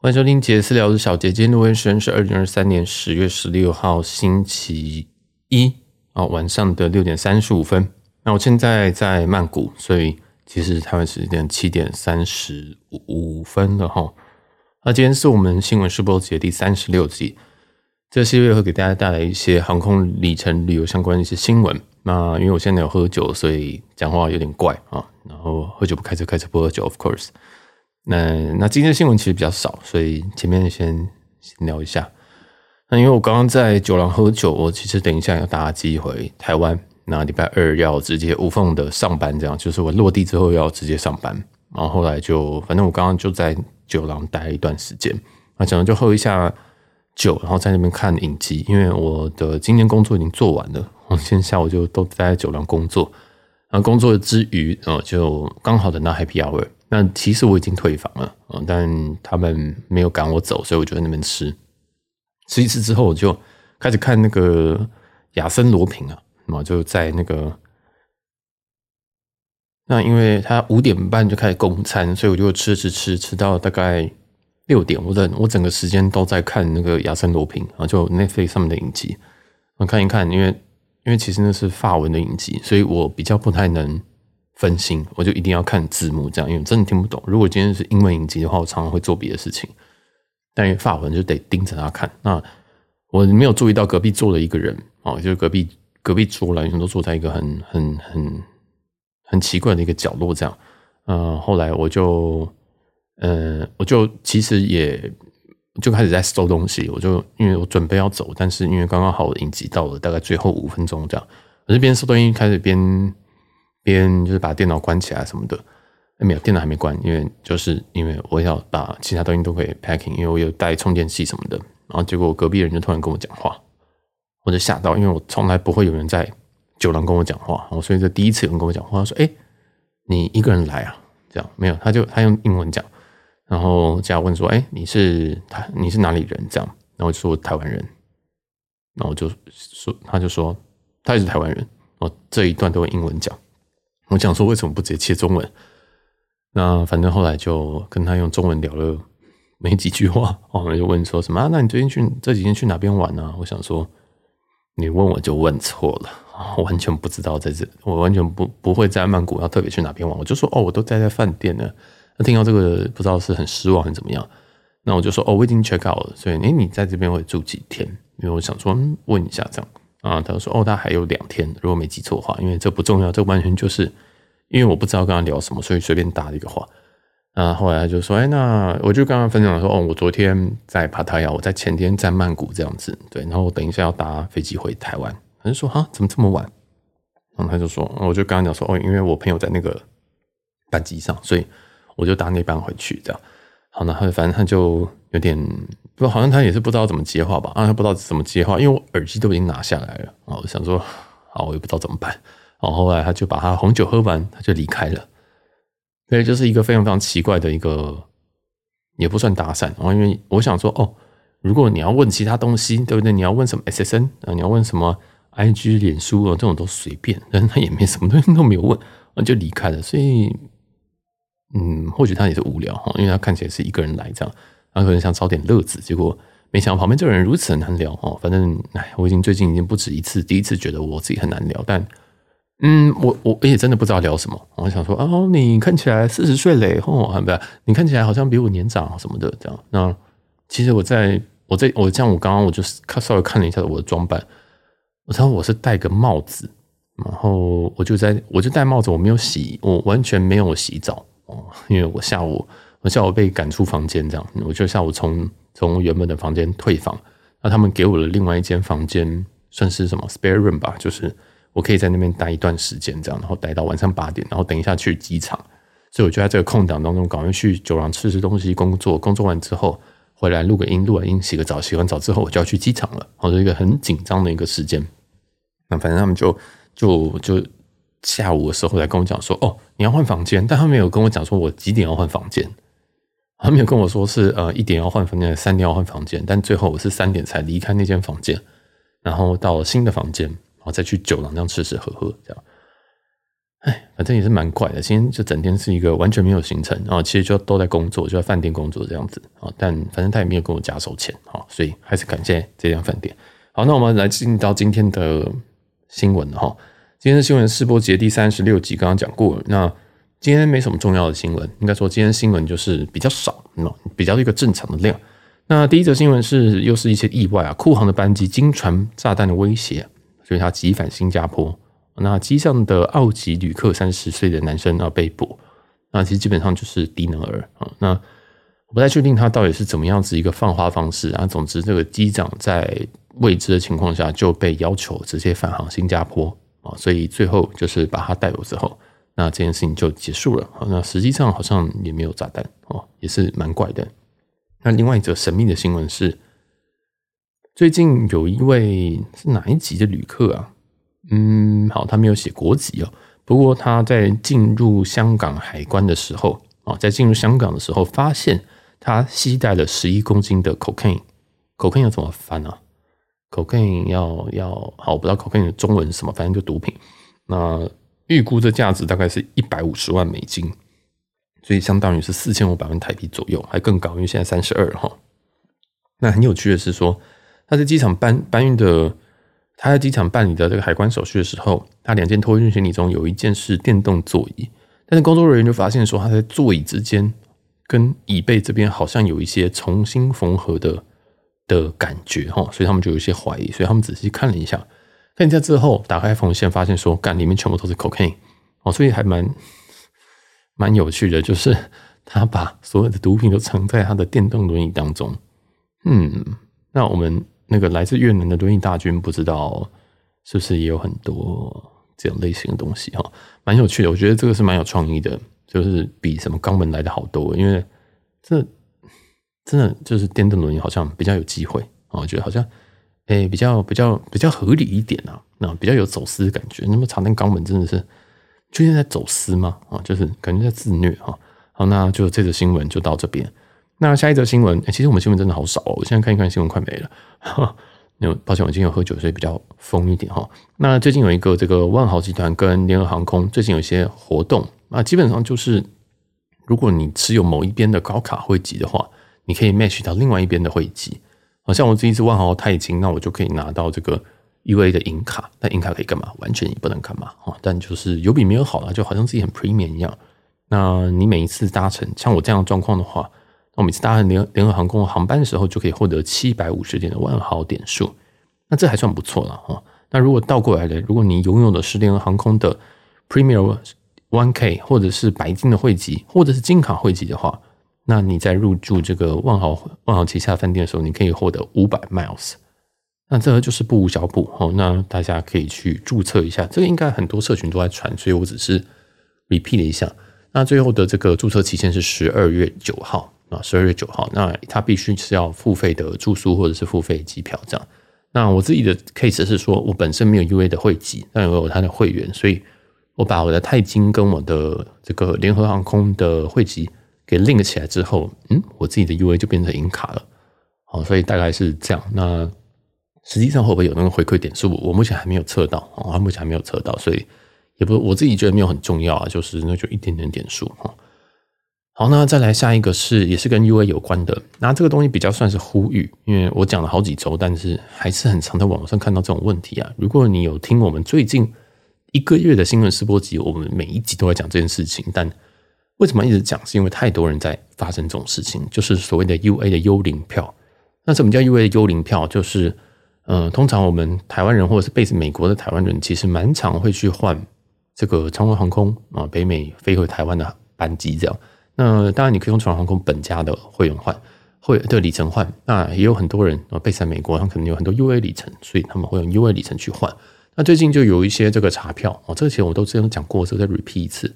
欢迎收听杰私聊，我是小杰。今天录音时间是二零二三年十月十六号星期一啊，晚上的六点三十五分。那我现在在曼谷，所以其实台湾时间七点三十五分了哈。那今天是我们新闻试播集的第三十六集，这系列会给大家带来一些航空里程旅游相关的一些新闻。那因为我现在有喝酒，所以讲话有点怪啊。然后喝酒不开车，开车不喝酒，of course。那那今天的新闻其实比较少，所以前面先聊一下。那因为我刚刚在酒廊喝酒，我其实等一下要搭机回台湾，那礼拜二要直接无缝的上班，这样就是我落地之后要直接上班。然后后来就反正我刚刚就在酒廊待一段时间，那讲就喝一下酒，然后在那边看影集，因为我的今天工作已经做完了，我今天下午就都待在酒廊工作。然后工作之余，哦，就刚好等到 Happy Hour。那其实我已经退房了，但他们没有赶我走，所以我就在那边吃。吃一次之后，我就开始看那个亚森罗平啊，嘛就在那个。那因为他五点半就开始供餐，所以我就吃吃吃吃到大概六点。我整我整个时间都在看那个亚森罗平啊，就 Netflix 上面的影集，我看一看，因为因为其实那是法文的影集，所以我比较不太能。分心，我就一定要看字幕，这样，因为真的听不懂。如果今天是英文影集的话，我常常会做别的事情，但因为法文就得盯着他看。那我没有注意到隔壁坐了一个人哦，就是隔壁隔壁桌来，都坐在一个很很很很奇怪的一个角落，这样。呃，后来我就，嗯，我就其实也就开始在收东西，我就因为我准备要走，但是因为刚刚好影集到了大概最后五分钟这样，我这边收东西开始边。边就是把电脑关起来什么的，没有电脑还没关，因为就是因为我要把其他东西都可以 packing，因为我有带充电器什么的。然后结果隔壁人就突然跟我讲话，我就吓到，因为我从来不会有人在酒廊跟我讲话，我所以这第一次有人跟我讲话，说：“哎，你一个人来啊？”这样没有，他就他用英文讲，然后这样问说：“哎，你是他你是哪里人？”这样，然后我就说台湾人，然后我就说他就说他也是台湾人，哦，这一段都用英文讲。我讲说为什么不直接切中文？那反正后来就跟他用中文聊了没几句话，我们就问说什么？那你最近去这几天去哪边玩呢、我想说，你问我就问错了，我完全不知道在这，我完全不不会在曼谷要特别去哪边玩。我就说哦，我都待在饭店呢。那听到这个不知道是很失望还是怎么样？那我就说哦，我已经 check out 了，所以诶，你在这边会住几天？因为我想说问一下这样。啊，他说：“哦，他还有两天，如果没记错的话，因为这不重要，这完全就是因为我不知道跟他聊什么，所以随便搭了一个话。啊，后来他就说：‘哎，那我就刚刚分享说，哦，我昨天在帕塔亚，我在前天在曼谷这样子，对，然后我等一下要搭飞机回台湾。’他就说：‘哈，怎么这么晚？’然后他就说：‘我就刚刚讲说，哦，因为我朋友在那个班机上，所以我就搭那班回去，这样。好，那他反正他就有点。”不，好像他也是不知道怎么接话吧？啊，他不知道怎么接话，因为我耳机都已经拿下来了啊。我想说，好，我也不知道怎么办。然后后来他就把他红酒喝完，他就离开了。对，就是一个非常非常奇怪的一个，也不算搭讪。然后因为我想说，哦，如果你要问其他东西，对不对？你要问什么 SSN 啊？你要问什么 IG、脸书啊？这种都随便。但是他也没什么东西都没有问，就离开了。所以，嗯，或许他也是无聊哈，因为他看起来是一个人来这样。他可能想找点乐子，结果没想到旁边这个人如此难聊哦。反正哎，我已经最近已经不止一次，第一次觉得我自己很难聊，但嗯，我我也真的不知道聊什么。我想说哦，你看起来四十岁嘞，哦，不，你看起来好像比我年长什么的这样。那其实我在我在我这样，我刚刚我就看稍微看了一下我的装扮，我知道我是戴个帽子，然后我就在我就戴帽子，我没有洗，我完全没有洗澡哦，因为我下午。我下午被赶出房间，这样，我就下午从从原本的房间退房，那他们给我的另外一间房间，算是什么 spare room 吧，就是我可以在那边待一段时间，这样，然后待到晚上八点，然后等一下去机场，所以我就在这个空档当中赶快去酒廊吃吃东西，工作，工作完之后回来录个音，录完音洗个澡，洗完澡之后我就要去机场了，好，是一个很紧张的一个时间。那反正他们就就就下午的时候来跟我讲说，哦，你要换房间，但他没有跟我讲说我几点要换房间。他没有跟我说是呃一点要换房间，三点要换房间，但最后我是三点才离开那间房间，然后到了新的房间，然后再去酒廊这样吃吃喝喝这样。哎，反正也是蛮怪的。今天就整天是一个完全没有行程啊，其实就都在工作，就在饭店工作这样子啊。但反正他也没有跟我加收钱啊，所以还是感谢这家饭店。好，那我们来进到今天的新闻哈。今天的新闻试播节第三十六集，刚刚讲过了。那今天没什么重要的新闻，应该说今天新闻就是比较少，比较一个正常的量。那第一则新闻是又是一些意外啊，库航的班机经传炸弹的威胁，所以他急返新加坡。那机上的澳籍旅客三十岁的男生啊被捕，那其实基本上就是低能儿啊。那我不太确定他到底是怎么样子一个放话方式啊。总之，这个机长在未知的情况下就被要求直接返航新加坡啊，所以最后就是把他带走之后，那这件事情就结束了。那实际上好像也没有炸弹哦，也是蛮怪的。那另外一则神秘的新闻是，最近有一位是哪一级的旅客啊？嗯，好，他没有写国籍哦。不过他在进入香港海关的时候啊，在进入香港的时候，发现他携带了十一公斤的 cocaine。cocaine 要怎么翻啊？cocaine 要要好，我不知道 cocaine 的中文是什么，反正就毒品。那预估的价值大概是一百五十万美金，所以相当于是四千五百万台币左右，还更高，因为现在三十二哈。那很有趣的是说，他在机场搬搬运的。他在机场办理的这个海关手续的时候，他两件托运行李中有一件是电动座椅，但是工作人员就发现说，他在座椅之间跟椅背这边好像有一些重新缝合的的感觉哈，所以他们就有一些怀疑，所以他们仔细看了一下，看一下之后打开缝线，发现说，干里面全部都是 cocaine 哦，所以还蛮蛮有趣的，就是他把所有的毒品都藏在他的电动轮椅当中。嗯，那我们。那个来自越南的轮椅大军，不知道是不是也有很多这种类型的东西哈，蛮有趣的。我觉得这个是蛮有创意的，就是比什么肛门来的好多。因为这真的就是电动轮椅好像比较有机会啊，我觉得好像诶比较比较比较合理一点啊，那比较有走私的感觉。那么藏在肛门真的是究竟在走私吗？啊，就是感觉在自虐哈。好，那就这则新闻就到这边。那下一则新闻，其实我们新闻真的好少哦。我现在看一看新闻，快没了。那抱歉，我今天有喝酒，所以比较疯一点哈。那最近有一个这个万豪集团跟联合航空最近有一些活动啊，基本上就是如果你持有某一边的高卡会籍的话，你可以 match 到另外一边的汇集。好像我这一次万豪钛金，那我就可以拿到这个 UA 的银卡。那银卡可以干嘛？完全也不能干嘛哈。但就是有比没有好啦，就好像自己很 premium 一样。那你每一次搭乘像我这样的状况的话。那我每次搭乘联联合航空航班的时候，就可以获得七百五十点的万豪点数，那这还算不错了哈。那如果倒过来的，如果你拥有的是联合航空的 Premier One K 或者是白金的汇集，或者是金卡汇集的话，那你在入住这个万豪万豪旗下饭店的时候，你可以获得五百 miles。那这个就是不无小补哦。那大家可以去注册一下，这个应该很多社群都在传，所以我只是 repeat 了一下。那最后的这个注册期限是十二月九号。啊，十二月九号，那他必须是要付费的住宿或者是付费机票这样。那我自己的 case 是说，我本身没有 UA 的会籍，但我有他的会员，所以我把我的钛金跟我的这个联合航空的会籍给 link 起来之后，嗯，我自己的 UA 就变成银卡了。好，所以大概是这样。那实际上会不会有那个回馈点数？我目前还没有测到，我目前还没有测到，所以也不我自己觉得没有很重要啊，就是那就一点点点数哈。好，那再来下一个是也是跟 UA 有关的，那这个东西比较算是呼吁，因为我讲了好几周，但是还是很常在网上看到这种问题啊。如果你有听我们最近一个月的新闻试播集，我们每一集都在讲这件事情，但为什么一直讲？是因为太多人在发生这种事情，就是所谓的 UA 的幽灵票。那什么叫 UA 的幽灵票？就是呃，通常我们台湾人或者是 base 美国的台湾人，其实蛮常会去换这个长荣航空啊，北美飞回台湾的班机这样。那当然，你可以用长荣航空本家的会员换，会的里程换。那也有很多人啊，备在美国，他可能有很多 UA 里程，所以他们会用 UA 里程去换。那最近就有一些这个查票哦，这个其实我都之前讲过，所以再 repeat 一次，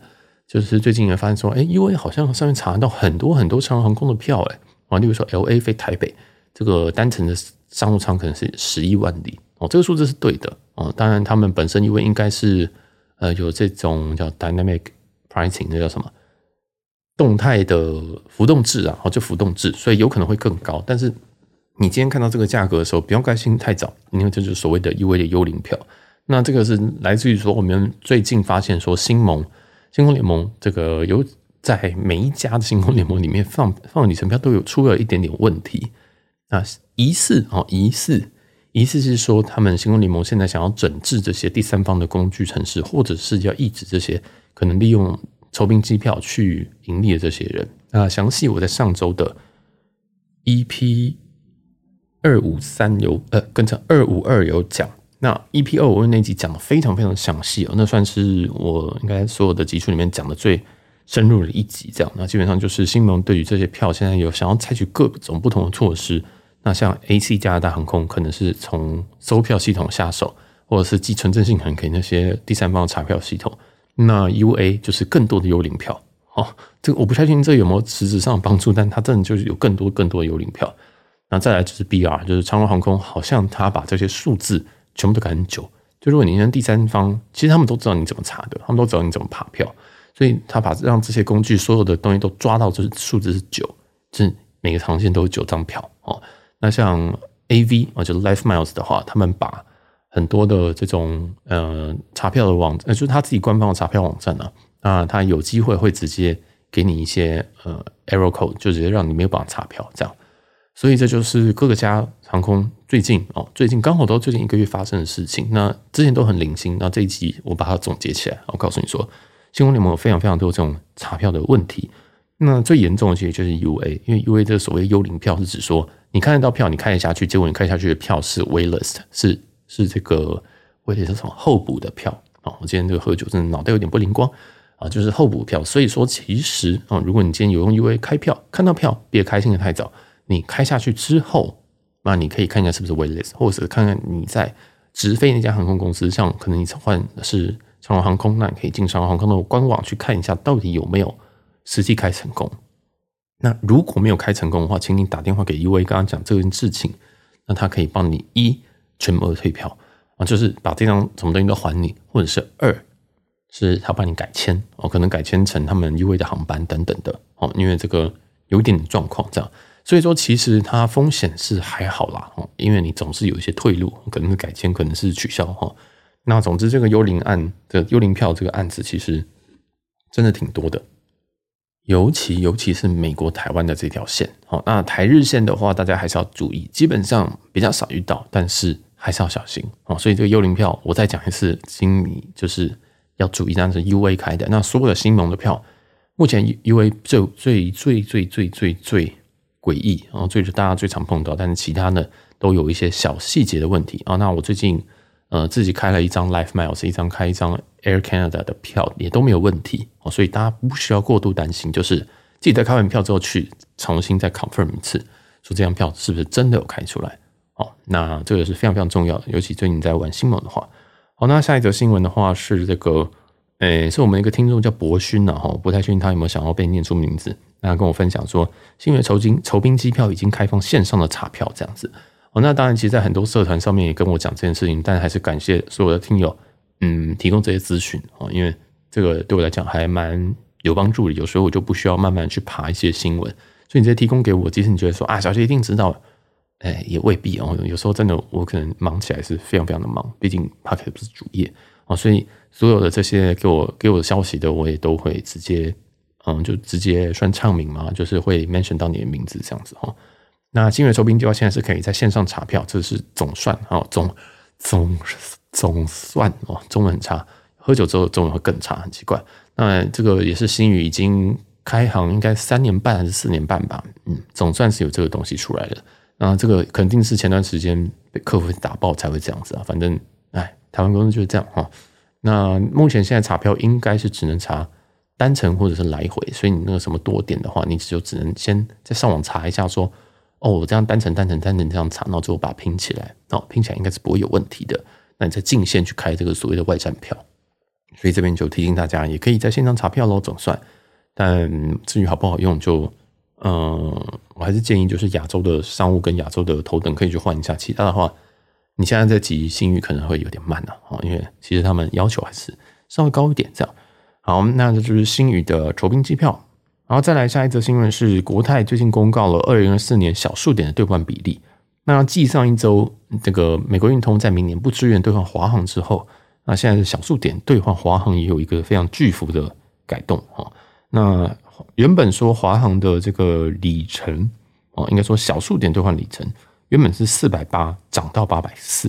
就是最近也发现说，哎，UA 好像上面查到很多很多长航空的票，哎，啊，例如说 LA 飞台北，这个单程的商务舱可能是十一万里哦，这个数字是对的哦。当然，他们本身 UA 应该是呃有这种叫 dynamic pricing，那叫什么？动态的浮动制啊，哦就浮动制，所以有可能会更高。但是你今天看到这个价格的时候，不要开心太早，因为这就是所谓的 UA 的幽灵票。那这个是来自于说，我们最近发现说，星盟星空联盟这个有在每一家的星空联盟里面放放里程票都有出了一点点问题。那疑似哦，疑似疑似是说他们星空联盟现在想要整治这些第三方的工具城市，或者是要抑制这些可能利用酬宾机票去盈利的这些人。那详细我在上周的 EP 二五三有呃，跟着二五二有讲。那 EP 二五二那集讲的非常非常详细哦，那算是我应该所有的集数里面讲的最深入的一集。这样，那基本上就是新盟对于这些票现在有想要采取各种不同的措施。那像 AC 加拿大航空可能是从收票系统下手，或者是寄存证信函给那些第三方查票系统。那 UA 就是更多的幽灵票。哦，这个我不太确定这有没有实质上的帮助，但它真的就是有更多更多的幽灵票。那再来就是 BR，就是长荣航空，好像他把这些数字。全部都改成九，就如果你跟第三方，其实他们都知道你怎么查的，他们都知道你怎么爬票，所以他把让这些工具所有的东西都抓到，就是数字是九，就是每个航线都有九张票哦。那像 AV 啊，就是 Life Miles 的话，他们把很多的这种呃查票的网，呃就是他自己官方的查票网站啊，那他有机会会直接给你一些呃 error code，就直接让你没有办法查票这样。所以这就是各个家航空最近哦，最近刚好都最近一个月发生的事情。那之前都很零星，那这一集我把它总结起来，我告诉你说，星空联盟有非常非常多这种查票的问题。那最严重的其实就是 UA，因为 UA 这个所谓幽灵票是指说，你看得到票，你开得下去，结果你开下去的票是 waitlist，是是这个 waitlist 是什么候补的票啊？我今天这个喝酒真的脑袋有点不灵光啊，就是候补票。所以说，其实啊，如果你今天有用 UA 开票，看到票别开心的太早。你开下去之后，那你可以看一下是不是 waitlist，或者是看看你在直飞那家航空公司，像可能你换是长荣航空，那你可以进长荣航空的官网去看一下，到底有没有实际开成功。那如果没有开成功的话，请你打电话给 UA，刚刚讲这件事情，那他可以帮你一全额退票啊，就是把这张什么东西都还你，或者是二是他帮你改签哦，可能改签成他们 UA 的航班等等的哦，因为这个有点状况这样。所以说，其实它风险是还好啦，哦因为你总是有一些退路，可能是改签，可能是取消哈。那总之，这个幽灵案的幽灵票这个案子，其实真的挺多的，尤其尤其是美国台湾的这条线。哦，那台日线的话，大家还是要注意，基本上比较少遇到，但是还是要小心哦。所以这个幽灵票，我再讲一次，请你就是要注意，但是 UA 开的，那所有的新盟的票，目前 UA 最最最最最最最。诡异，然后这是大家最常碰到，但是其他呢都有一些小细节的问题啊。那我最近呃自己开了一张 Life Miles，一张开一张 Air Canada 的票也都没有问题哦，所以大家不需要过度担心，就是记得开完票之后去重新再 confirm 一次，说这张票是不是真的有开出来哦。那这个是非常非常重要的，尤其最近在玩星盟的话。好，那下一则新闻的话是这个，诶，是我们一个听众叫博勋呢，哈，不太确定他有没有想要被念出名字。那跟我分享说，星宇酬金酬宾机票已经开放线上的查票，这样子哦。那当然，其实，在很多社团上面也跟我讲这件事情，但还是感谢所有的听友，嗯，提供这些资讯哦，因为这个对我来讲还蛮有帮助的。有时候我就不需要慢慢去爬一些新闻，所以你直接提供给我，即使你觉得说啊，小谢一定知道，哎，也未必哦。有时候真的，我可能忙起来是非常非常的忙，毕竟 Part 不是主业所以所有的这些给我给我的消息的，我也都会直接。嗯，就直接算唱名嘛，就是会 mention 到你的名字这样子哈。那星宇酬宾计划现在是可以在线上查票，这是总算哦，总总总算哦，中文很差，喝酒之后中文会更差，很奇怪。那这个也是星宇已经开行应该三年半还是四年半吧，嗯，总算是有这个东西出来了。那这个肯定是前段时间被客服打爆才会这样子啊，反正哎，台湾公司就是这样哈。那目前现在查票应该是只能查。单程或者是来回，所以你那个什么多点的话，你就只能先在上网查一下，说哦，我这样单程单程单程这样查，然后最后把它拼起来，哦，拼起来应该是不会有问题的。那你再进线去开这个所谓的外站票，所以这边就提醒大家，也可以在线上查票喽，总算。但至于好不好用，就嗯，我还是建议就是亚洲的商务跟亚洲的头等可以去换一下，其他的话，你现在在挤星宇可能会有点慢了啊，因为其实他们要求还是稍微高一点这样。好，那这就是星宇的酬宾机票，然后再来下一则新闻是国泰最近公告了二零二四年小数点的兑换比例。那继上一周这个美国运通在明年不支援兑换华航之后，那现在是小数点兑换华航也有一个非常巨幅的改动哈。那原本说华航的这个里程哦，应该说小数点兑换里程，原本是四百八涨到八百四，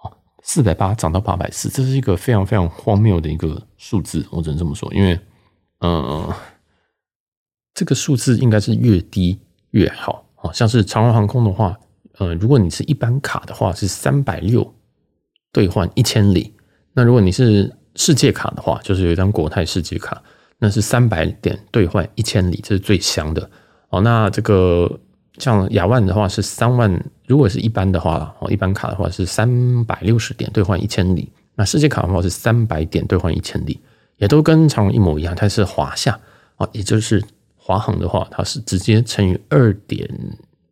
哦，四百八涨到八百四，这是一个非常非常荒谬的一个数字，我只能这么说，因为呃，这个数字应该是越低越好，哦，像是长荣航空的话，呃，如果你是一般卡的话是三百六兑换一千里，那如果你是世界卡的话，就是有一张国泰世界卡。那是三百点兑换一千里，这是最香的哦。那这个像亚万的话是三万，如果是一般的话哦，一般卡的话是三百六十点兑换一千里。那世界卡的话是三百点兑换一千里，也都跟长荣一模一样，它是华夏哦，也就是华航的话，它是直接乘以二点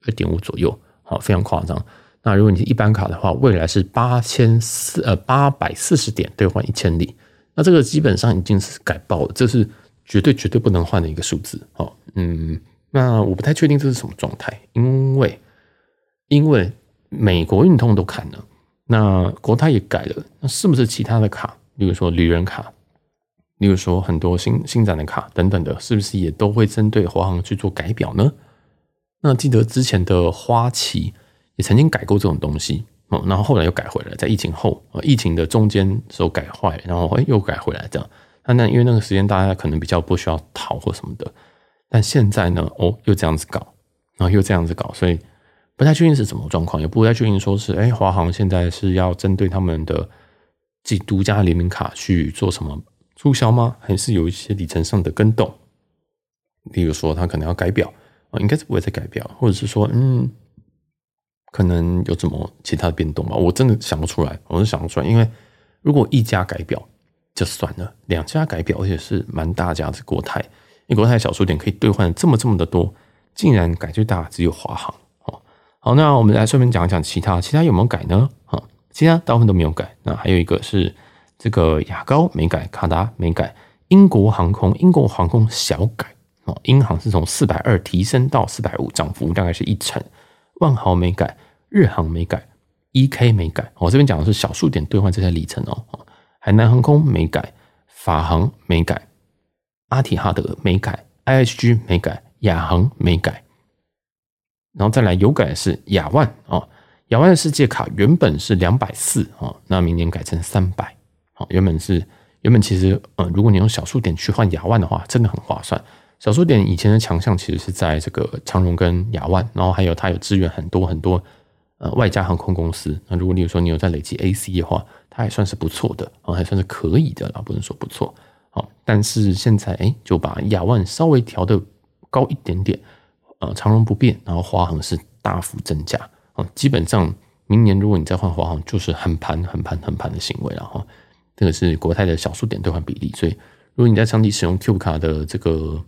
二点五左右，好，非常夸张。那如果你是一般卡的话，未来是八千四呃八百四十点兑换一千里，那这个基本上已经是改爆了，这是。绝对绝对不能换的一个数字，哦，嗯，那我不太确定这是什么状态，因为因为美国运通都砍了，那国泰也改了，那是不是其他的卡，例如说旅人卡，例如说很多新新展的卡等等的，是不是也都会针对华航去做改表呢？那记得之前的花旗也曾经改过这种东西，哦，然后后来又改回来，在疫情后，疫情的中间时候改坏，然后诶又改回来这样。那那因为那个时间大家可能比较不需要逃或什么的，但现在呢，哦，又这样子搞，然后又这样子搞，所以不太确定是什么状况，也不太确定说是，哎，华航现在是要针对他们的自己独家联名卡去做什么促销吗？还是有一些里程上的更动？例如说，他可能要改表啊，应该是不会再改表，或者是说，嗯，可能有什么其他的变动吧？我真的想不出来，我是想不出来，因为如果一家改表。就算了，两家改表，而且是蛮大家的国泰，因为国泰小数点可以兑换这么这么的多，竟然改最大只有华航哦。好，那我们来顺便讲一讲其他，其他有没有改呢？啊，其他大部分都没有改。那还有一个是这个亚高没改，卡达没改，英国航空英国航空小改哦，英航是从四百二提升到四百五，涨幅大概是一成。万豪没改，日航没改，EK 没改。我这边讲的是小数点兑换这些里程哦。海南航空没改，法航没改，阿提哈德没改，IHG 没改，亚航没改，然后再来有改的是亚万哦，亚万的世界卡原本是两百四哦，那明年改成三百，好，原本是原本其实呃，如果你用小数点去换亚万的话，真的很划算。小数点以前的强项其实是在这个长荣跟亚万，然后还有它有支援很多很多呃外加航空公司。那如果你有说你有在累积 AC 的话，它还算是不错的啊，还算是可以的啦，不能说不错。好，但是现在哎，就把亚万稍微调的高一点点，呃，长荣不变，然后华航是大幅增加啊。基本上明年如果你再换华航，就是很盘、很盘、很盘的行为了哈。这个是国泰的小数点兑换比例，所以如果你在长期使用 Cube 卡的这个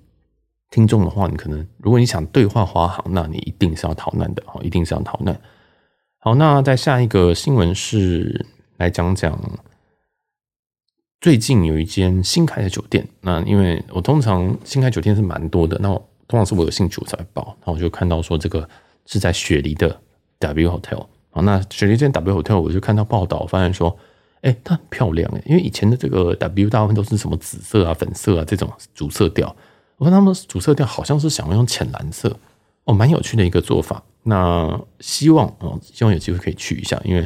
听众的话，你可能如果你想兑换华航，那你一定是要逃难的哈，一定是要逃难。好，那在下一个新闻是。来讲讲最近有一间新开的酒店。那因为我通常新开酒店是蛮多的，那我通常是我有兴趣我才会报。那我就看到说这个是在雪梨的 W Hotel 啊。那雪梨这间 W Hotel 我就看到报道，发现说，哎，它很漂亮哎。因为以前的这个 W 大部分都是什么紫色啊、粉色啊这种主色调，我看他们主色调好像是想要用浅蓝色哦，蛮有趣的一个做法。那希望哦，希望有机会可以去一下，因为。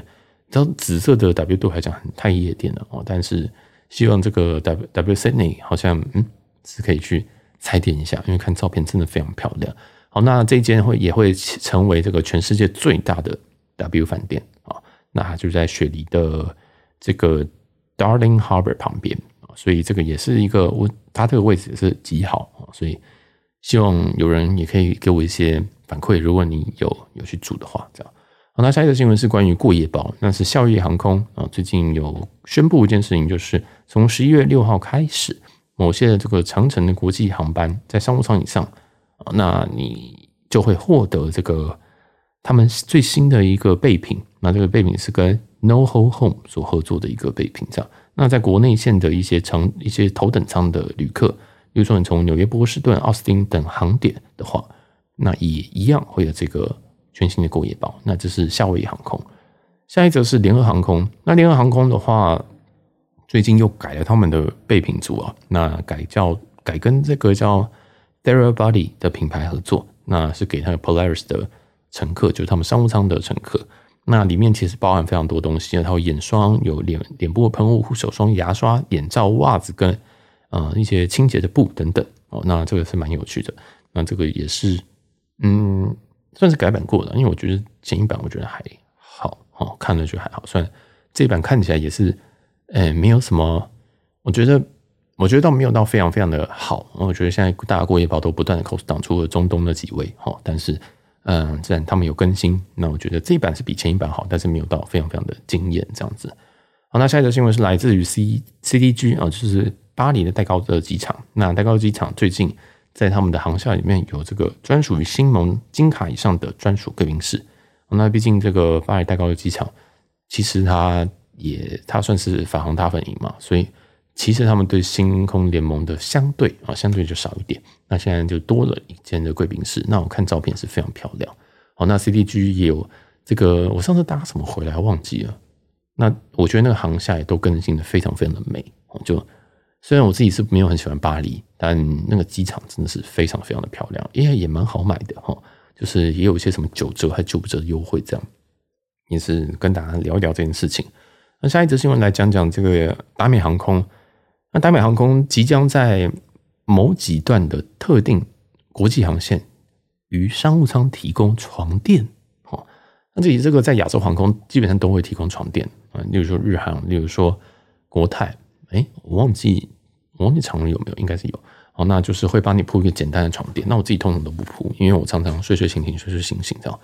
知道紫色的 W 对我来讲很太夜店了哦，但是希望这个 W W Sydney 好像嗯是可以去踩点一下，因为看照片真的非常漂亮。好，那这间会也会成为这个全世界最大的 W 饭店啊，那就在雪梨的这个 Darling Harbour 旁边啊，所以这个也是一个我它这个位置也是极好啊，所以希望有人也可以给我一些反馈，如果你有有去住的话，这样。好，那下一个新闻是关于过夜包，那是孝业航空啊，最近有宣布一件事情，就是从十一月六号开始，某些的这个长城的国际航班在商务舱以上啊，那你就会获得这个他们最新的一个备品，那这个备品是跟 NoHo Home 所合作的一个备品，这样。那在国内线的一些长一些头等舱的旅客，比如说你从纽约、波士顿、奥斯汀等航点的话，那也一样会有这个。全新的过夜包，那这是夏威夷航空。下一则是联合航空。那联合航空的话，最近又改了他们的备品组啊，那改叫改跟这个叫 Therabody 的品牌合作，那是给他的 Polaris 的乘客，就是他们商务舱的乘客。那里面其实包含非常多东西，它有眼霜、有脸脸部喷雾、护手霜、牙刷、眼罩、袜子跟呃一些清洁的布等等哦。那这个是蛮有趣的。那这个也是嗯算是改版过的，因为我觉得前一版我觉得还好哦，看了就还好。虽然这一版看起来也是，哎，没有什么，我觉得我觉得倒没有到非常非常的好。我觉得现在大家过夜跑都不断的 cost down，除了中东那几位哦，但是。嗯，既然他们有更新，那我觉得这一版是比前一版好，但是没有到非常非常的惊艳这样子。好，那下一则新闻是来自于 C C D G 啊，就是巴黎的戴高乐机场。那戴高乐机场最近在他们的航校里面有这个专属于星盟金卡以上的专属贵宾室。那毕竟这个巴黎戴高乐机场，其实它也它算是法航大本营嘛，所以。其实他们对星空联盟的相对啊，相对就少一点。那现在就多了一间的贵宾室。那我看照片是非常漂亮。好，那 CDG 也有这个，我上次搭什么回来忘记了。那我觉得那个航厦也都更新的非常非常的美。就虽然我自己是没有很喜欢巴黎，但那个机场真的是非常非常的漂亮，因为也蛮好买的哈。就是也有一些什么九折还九五折的优惠，这样也是跟大家聊一聊这件事情。那下一则新闻来讲讲这个达美航空。那达美航空即将在某几段的特定国际航线与商务舱提供床垫，哦，那这里这个在亚洲航空基本上都会提供床垫啊，例如说日航，例如说国泰，哎，我忘记我忘记长荣有没有，应该是有，哦，那就是会帮你铺一个简单的床垫，那我自己通常都不铺，因为我常常睡睡醒醒睡睡醒醒这样，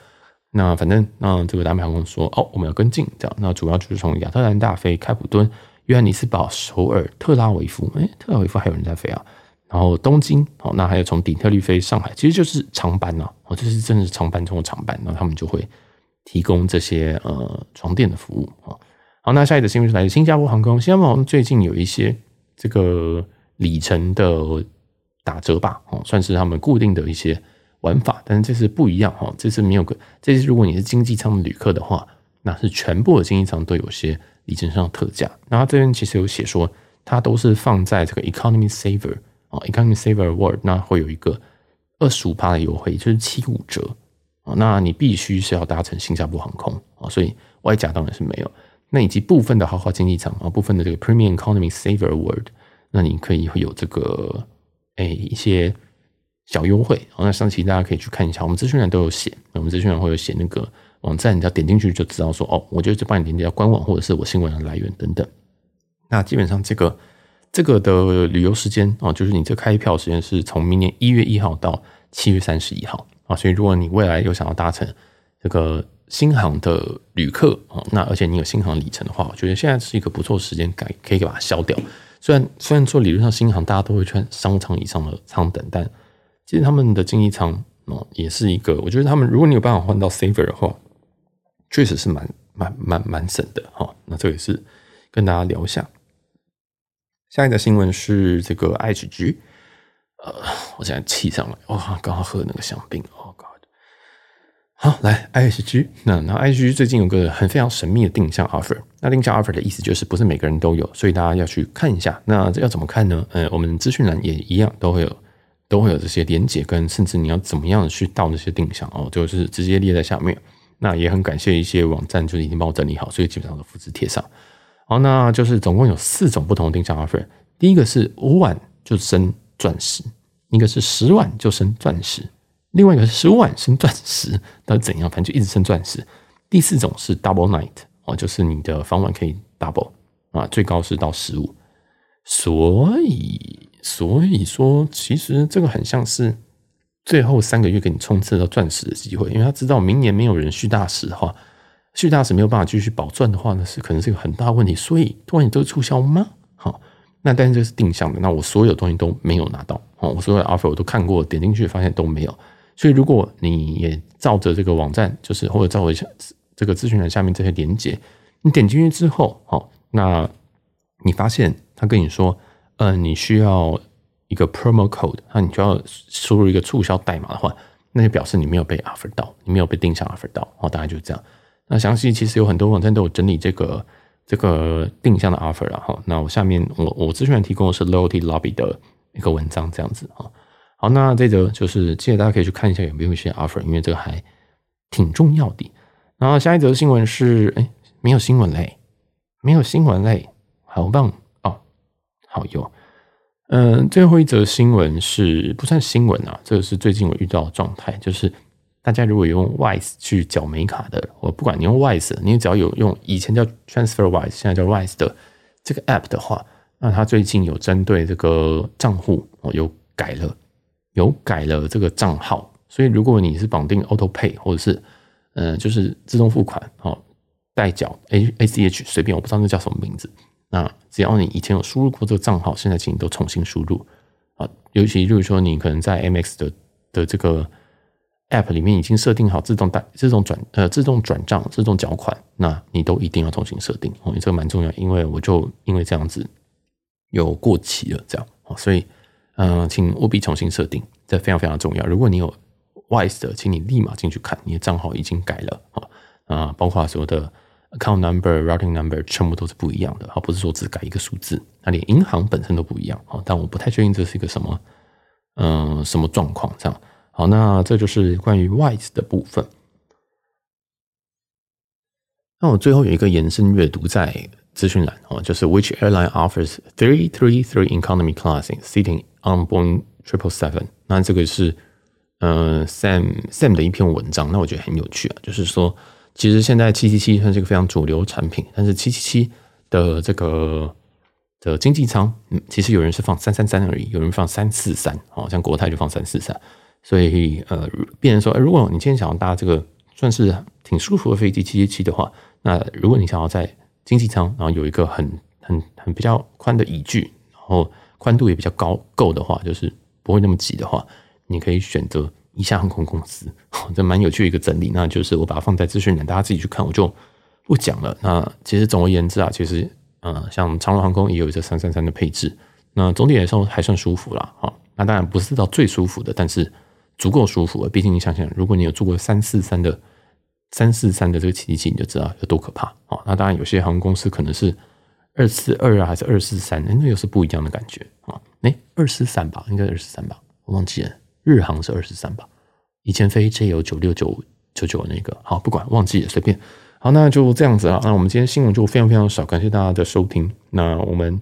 那反正那这个达美航空说哦，我们要跟进这样，那主要就是从亚特兰大飞开普敦。约翰尼斯堡、首尔、特拉维夫，哎，特拉维夫还有人在飞啊。然后东京，好，那还有从底特律飞上海，其实就是长班呐，哦，这是真的是长班中的长班，那他们就会提供这些呃床垫的服务啊。好，那下一个新闻是来自新加坡航空，新加坡航空最近有一些这个里程的打折吧，哦，算是他们固定的一些玩法，但是这次不一样哈，这次没有个，这次如果你是经济舱的旅客的话，那是全部的经济舱都有些。里程上的特价，然后这边其实有写说，它都是放在这个 Economy Saver 啊，Economy Saver Award，那会有一个二十五趴的优惠，就是七五折啊。那你必须是要搭乘新加坡航空啊，所以外加当然是没有。那以及部分的豪华经济舱啊，部分的这个 Premium Economy Saver Award，那你可以会有这个诶一些小优惠。那上期大家可以去看一下，我们资讯栏都有写，我们资讯栏会有写那个。网站，你只要点进去就知道说哦，我就就帮你连接到官网或者是我新闻的来源等等。那基本上这个这个的旅游时间哦，就是你这开票时间是从明年一月一号到七月三十一号啊。所以如果你未来有想要搭乘这个新航的旅客哦，那而且你有新航里程的话，我觉得现在是一个不错时间，改可以把它消掉。虽然虽然说理论上新航大家都会穿商务舱以上的舱等，但其实他们的经济舱哦也是一个，我觉得他们如果你有办法换到 Saver 的话。确实是蛮蛮蛮蛮省的哈，那这个也是跟大家聊一下。下一个新闻是这个 HG，呃，我现在气上来，哇，刚好喝那个香槟，哦好来 IHG，那那 IHG 最近有个很非常神秘的定向 offer，那定向 offer 的意思就是不是每个人都有，所以大家要去看一下。那这要怎么看呢？呃，我们资讯栏也一样都会有都会有这些连结跟甚至你要怎么样去到那些定向哦，就是直接列在下面。那也很感谢一些网站，就是已经帮我整理好，所以基本上都复制贴上。好，那就是总共有四种不同的定向 offer。第一个是五晚就升钻石，一个是十晚就升钻石，另外一个是十五晚升钻石，到底怎样？反正就一直升钻石。第四种是 double night 哦，就是你的房晚可以 double 啊，最高是到十五。所以，所以说，其实这个很像是。最后三个月给你冲刺到钻石的机会，因为他知道明年没有人续大使的话，续大使没有办法继续保钻的话呢，是可能是一个很大问题。所以突然你都促销吗？好，那但是这是定向的，那我所有东西都没有拿到哦，我所有的 offer 我都看过，点进去发现都没有。所以如果你也照着这个网站，就是或者照着这个咨询栏下面这些连接，你点进去之后，好，那你发现他跟你说，呃，你需要。一个 promo code，那你就要输入一个促销代码的话，那就表示你没有被 offer 到，你没有被定向 offer 到，哦，大概就是这样。那详细其实有很多网站都有整理这个这个定向的 offer 了哈。那我下面我我咨询人提供的是 Loyalty Lobby 的一个文章这样子哈。好，那这则就是记得大家可以去看一下有没有一些 offer，因为这个还挺重要的。然后下一则新闻是，哎，没有新闻嘞，没有新闻嘞，好棒哦，好有。嗯，最后一则新闻是不算新闻啊，这个是最近我遇到的状态，就是。大家如果用 Wise 去缴美卡的，我不管你用 Wise，你只要有用以前叫 TransferWise，现在叫 Wise 的这个 App 的话，那它最近有针对这个账户哦，又改了，有改了这个账号。所以如果你是绑定 Auto Pay 或者是嗯，就是自动付款哦，代缴 A A C H 随便，我不知道那叫什么名字。那只要你以前有输入过这个账号，现在请你都重新输入啊。尤其就是说，你可能在 MX 的的这个。App 里面已经设定好自动代、自动转呃、自动转账、自动缴款，那你都一定要重新设定哦，这个蛮重要，因为我就因为这样子有过期了，这样哦，所以嗯、请务必重新设定，这非常非常重要。如果你有 Wise 的，请你立马进去看，你的账号已经改了啊啊，包括所有的 Account Number、Routing Number 全部都是不一样的，而不是说只改一个数字，那连银行本身都不一样啊。但我不太确定这是一个什么嗯、什么状况这样。好，那这就是关于 Wise 的部分。那我最后有一个延伸阅读在资讯栏哦，就是 Which airline offers three three three economy class seating on Boeing triple seven？那这个是呃 Sam Sam 的一篇文章，那我觉得很有趣啊。就是说，其实现在七七七算是一个非常主流产品，但是七七七的这个的经济舱，嗯，其实有人是放三三三而已，有人放三四三，哦，像国泰就放三四三。所以，呃，别人说，如果你今天想要搭这个算是挺舒服的飞机七七七的话，那如果你想要在经济舱，然后有一个很很很比较宽的椅具，然后宽度也比较高够的话，就是不会那么挤的话，你可以选择一下航空公司，这蛮有趣的一个整理。那就是我把它放在资讯栏，大家自己去看，我就不讲了。那其实总而言之啊，其实，呃，像长荣航空也有这三三三的配置，那总体来说还算舒服啦。哈，那当然不是到最舒服的，但是。足够舒服了，毕竟你想想，如果你有坐过三四三的三四三的这个奇迹，你就知道有多可怕啊！那当然，有些航空公司可能是二四二啊，还是二四三，那又是不一样的感觉啊！诶，二四三吧，应该二四三吧，我忘记了，日航是二四三吧？以前飞 J 有九六九九九那个，好，不管忘记了，随便。好，那就这样子啊。那我们今天新闻就非常非常少，感谢大家的收听。那我们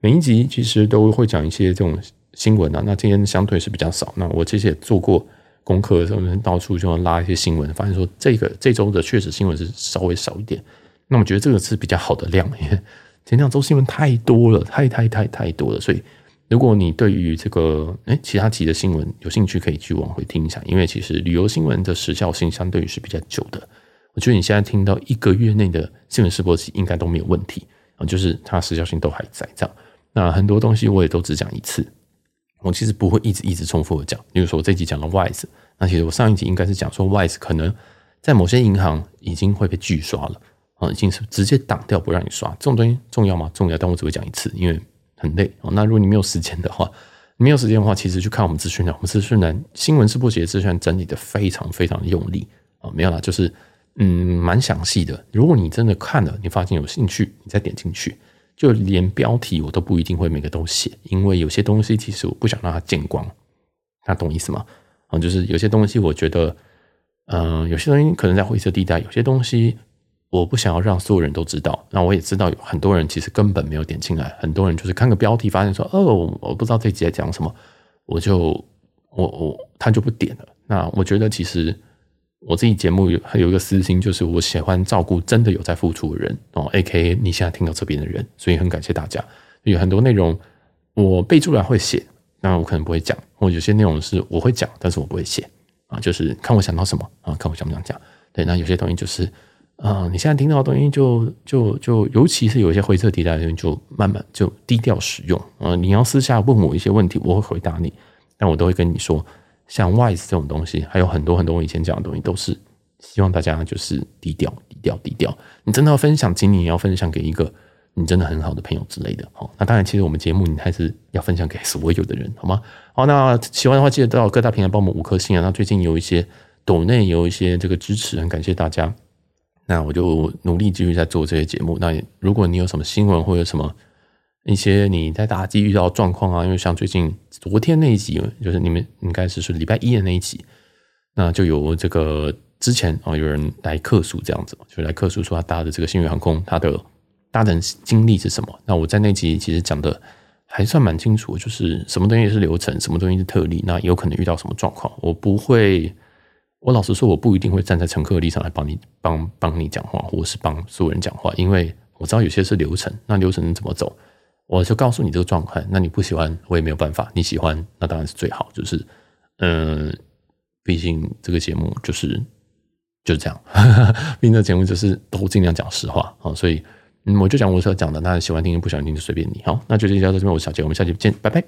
每一集其实都会讲一些这种。新闻啊，那今天相对是比较少。那我其实也做过功课的时候，到处就拉一些新闻，发现说这个这周的确实新闻是稍微少一点。那我觉得这个是比较好的量，前两周新闻太多了，太太太太多了。所以如果你对于这个诶其他集的新闻有兴趣，可以去往回听一下。因为其实旅游新闻的时效性相对于是比较久的。我觉得你现在听到一个月内的新闻试播集应该都没有问题啊，就是它时效性都还在这样。那很多东西我也都只讲一次。我其实不会一直一直重复的讲，比如说我这集讲了 Wise，那其实我上一集应该是讲说 Wise 可能在某些银行已经会被拒刷了啊，已经是直接挡掉不让你刷，这种东西重要吗？重要，但我只会讲一次，因为很累啊。那如果你没有时间的话，没有时间的话，其实去看我们资讯栏，我们资讯栏新闻是不写资讯整理的非常非常用力啊，没有啦，就是嗯蛮详细的。如果你真的看了，你发现有兴趣，你再点进去。就连标题我都不一定会每个都写，因为有些东西其实我不想让它见光，那懂意思吗？啊，就是有些东西我觉得，嗯、有些东西可能在灰色地带，有些东西我不想要让所有人都知道。那我也知道有很多人其实根本没有点进来，很多人就是看个标题，发现说哦，我不知道这集在讲什么，我就我我他就不点了。那我觉得其实。我自己节目有还有一个私心，就是我喜欢照顾真的有在付出的人哦 A K，你现在听到这边的人，所以很感谢大家。有很多内容我备注栏会写，那我可能不会讲，或有些内容是我会讲，但是我不会写啊，就是看我想到什么啊，看我想不想讲。对，那有些东西就是啊，你现在听到的东西就就就，尤其是有一些灰色地带的东西，就慢慢就低调使用啊。你要私下问我一些问题，我会回答你，但我都会跟你说。像 Wise 这种东西，还有很多很多我以前讲的东西，都是希望大家就是低调、低调、低调。你真的要分享，请你也要分享给一个你真的很好的朋友之类的。好，那当然，其实我们节目你还是要分享给所有的人，好吗？好，那喜欢的话，记得到各大平台帮我们五颗星啊。那最近有一些抖内有一些这个支持，很感谢大家。那我就努力继续在做这些节目。那如果你有什么新闻或者什么一些你在打击遇到状况啊，因为像最近昨天那一集，就是你们应该是说礼拜一的那一集，那就有这个之前啊有人来客诉这样子，就来客诉说他搭的这个星宇航空，他的搭乘经历是什么？那我在那集其实讲的。还算蛮清楚，就是什么东西是流程，什么东西是特例，那有可能遇到什么状况。我不会，我老实说，我不一定会站在乘客的立场来帮你帮帮你讲话，或者是帮所有人讲话，因为我知道有些是流程，那流程怎么走，我就告诉你这个状况。那你不喜欢，我也没有办法；你喜欢，那当然是最好。就是，嗯，毕竟这个节目就是就是这样，毕竟这个节目就是都尽量讲实话啊，所以。嗯，我就讲我所要讲的，那喜欢听不喜欢听就随便你。好，那就这期到这边，我是小杰，我们下期见，拜拜。